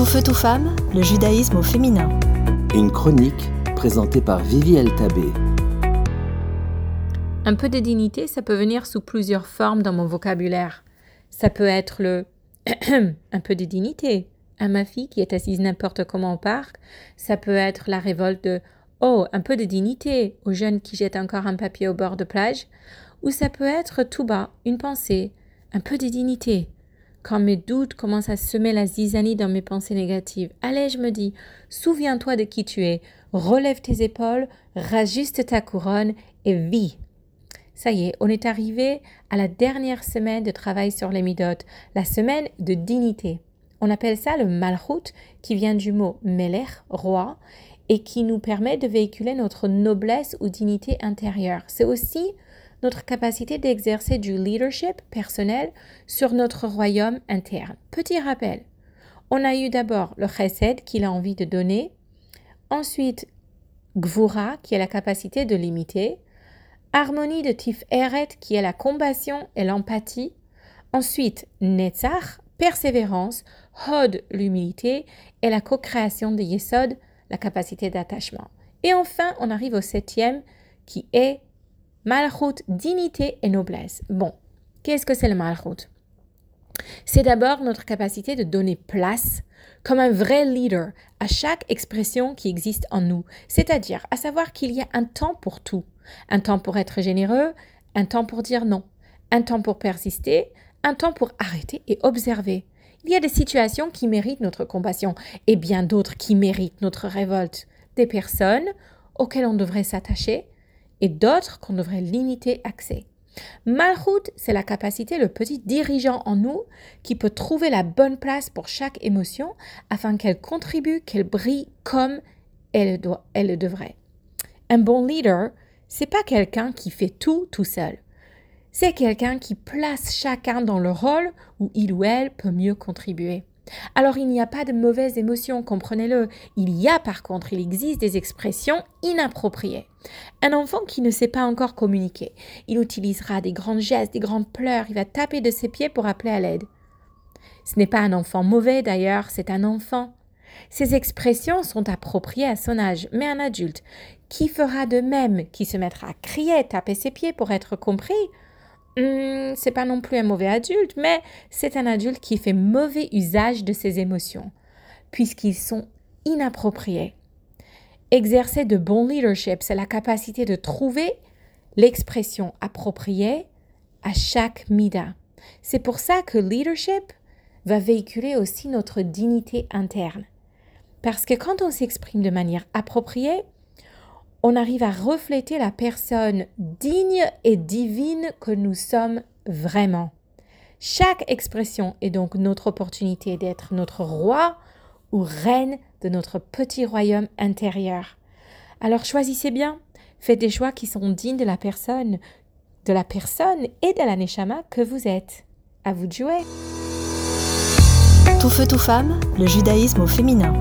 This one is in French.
Tout feu, tout femme, le judaïsme au féminin. Une chronique présentée par Vivi Tabé. Un peu de dignité, ça peut venir sous plusieurs formes dans mon vocabulaire. Ça peut être le un peu de dignité à ma fille qui est assise n'importe comment au parc. Ça peut être la révolte de Oh, un peu de dignité aux jeunes qui jettent encore un papier au bord de plage. Ou ça peut être tout bas, une pensée, un peu de dignité. Quand mes doutes commencent à semer la zizanie dans mes pensées négatives, allez, je me dis, souviens-toi de qui tu es, relève tes épaules, rajuste ta couronne et vis. Ça y est, on est arrivé à la dernière semaine de travail sur les midotes, la semaine de dignité. On appelle ça le malchut, qui vient du mot melech, roi, et qui nous permet de véhiculer notre noblesse ou dignité intérieure. C'est aussi notre capacité d'exercer du leadership personnel sur notre royaume interne. Petit rappel, on a eu d'abord le chesed qu'il a envie de donner, ensuite gvura qui est la capacité de limiter, harmonie de tif eret qui est la compassion et l'empathie, ensuite netzach, persévérance, hod l'humilité et la co-création de yesod, la capacité d'attachement. Et enfin, on arrive au septième qui est Malchut, dignité et noblesse. Bon, qu'est-ce que c'est le Malchut? C'est d'abord notre capacité de donner place comme un vrai leader à chaque expression qui existe en nous, c'est-à-dire à savoir qu'il y a un temps pour tout, un temps pour être généreux, un temps pour dire non, un temps pour persister, un temps pour arrêter et observer. Il y a des situations qui méritent notre compassion et bien d'autres qui méritent notre révolte, des personnes auxquelles on devrait s'attacher et d'autres qu'on devrait limiter accès. Malchut, c'est la capacité, le petit dirigeant en nous qui peut trouver la bonne place pour chaque émotion afin qu'elle contribue, qu'elle brille comme elle, doit, elle le devrait. Un bon leader, c'est pas quelqu'un qui fait tout tout seul. C'est quelqu'un qui place chacun dans le rôle où il ou elle peut mieux contribuer. Alors il n'y a pas de mauvaises émotions, comprenez-le. Il y a par contre, il existe des expressions inappropriées. Un enfant qui ne sait pas encore communiquer, il utilisera des grands gestes, des grands pleurs, il va taper de ses pieds pour appeler à l'aide. Ce n'est pas un enfant mauvais d'ailleurs, c'est un enfant. Ces expressions sont appropriées à son âge, mais un adulte qui fera de même, qui se mettra à crier, taper ses pieds pour être compris, Hmm, c'est pas non plus un mauvais adulte, mais c'est un adulte qui fait mauvais usage de ses émotions, puisqu'ils sont inappropriés. Exercer de bon leadership, c'est la capacité de trouver l'expression appropriée à chaque mida. C'est pour ça que leadership va véhiculer aussi notre dignité interne. Parce que quand on s'exprime de manière appropriée, on arrive à refléter la personne digne et divine que nous sommes vraiment. Chaque expression est donc notre opportunité d'être notre roi ou reine de notre petit royaume intérieur. Alors choisissez bien, faites des choix qui sont dignes de la personne, de la personne et de la neshama que vous êtes. À vous de jouer. Tout feu, tout femme, le judaïsme au féminin.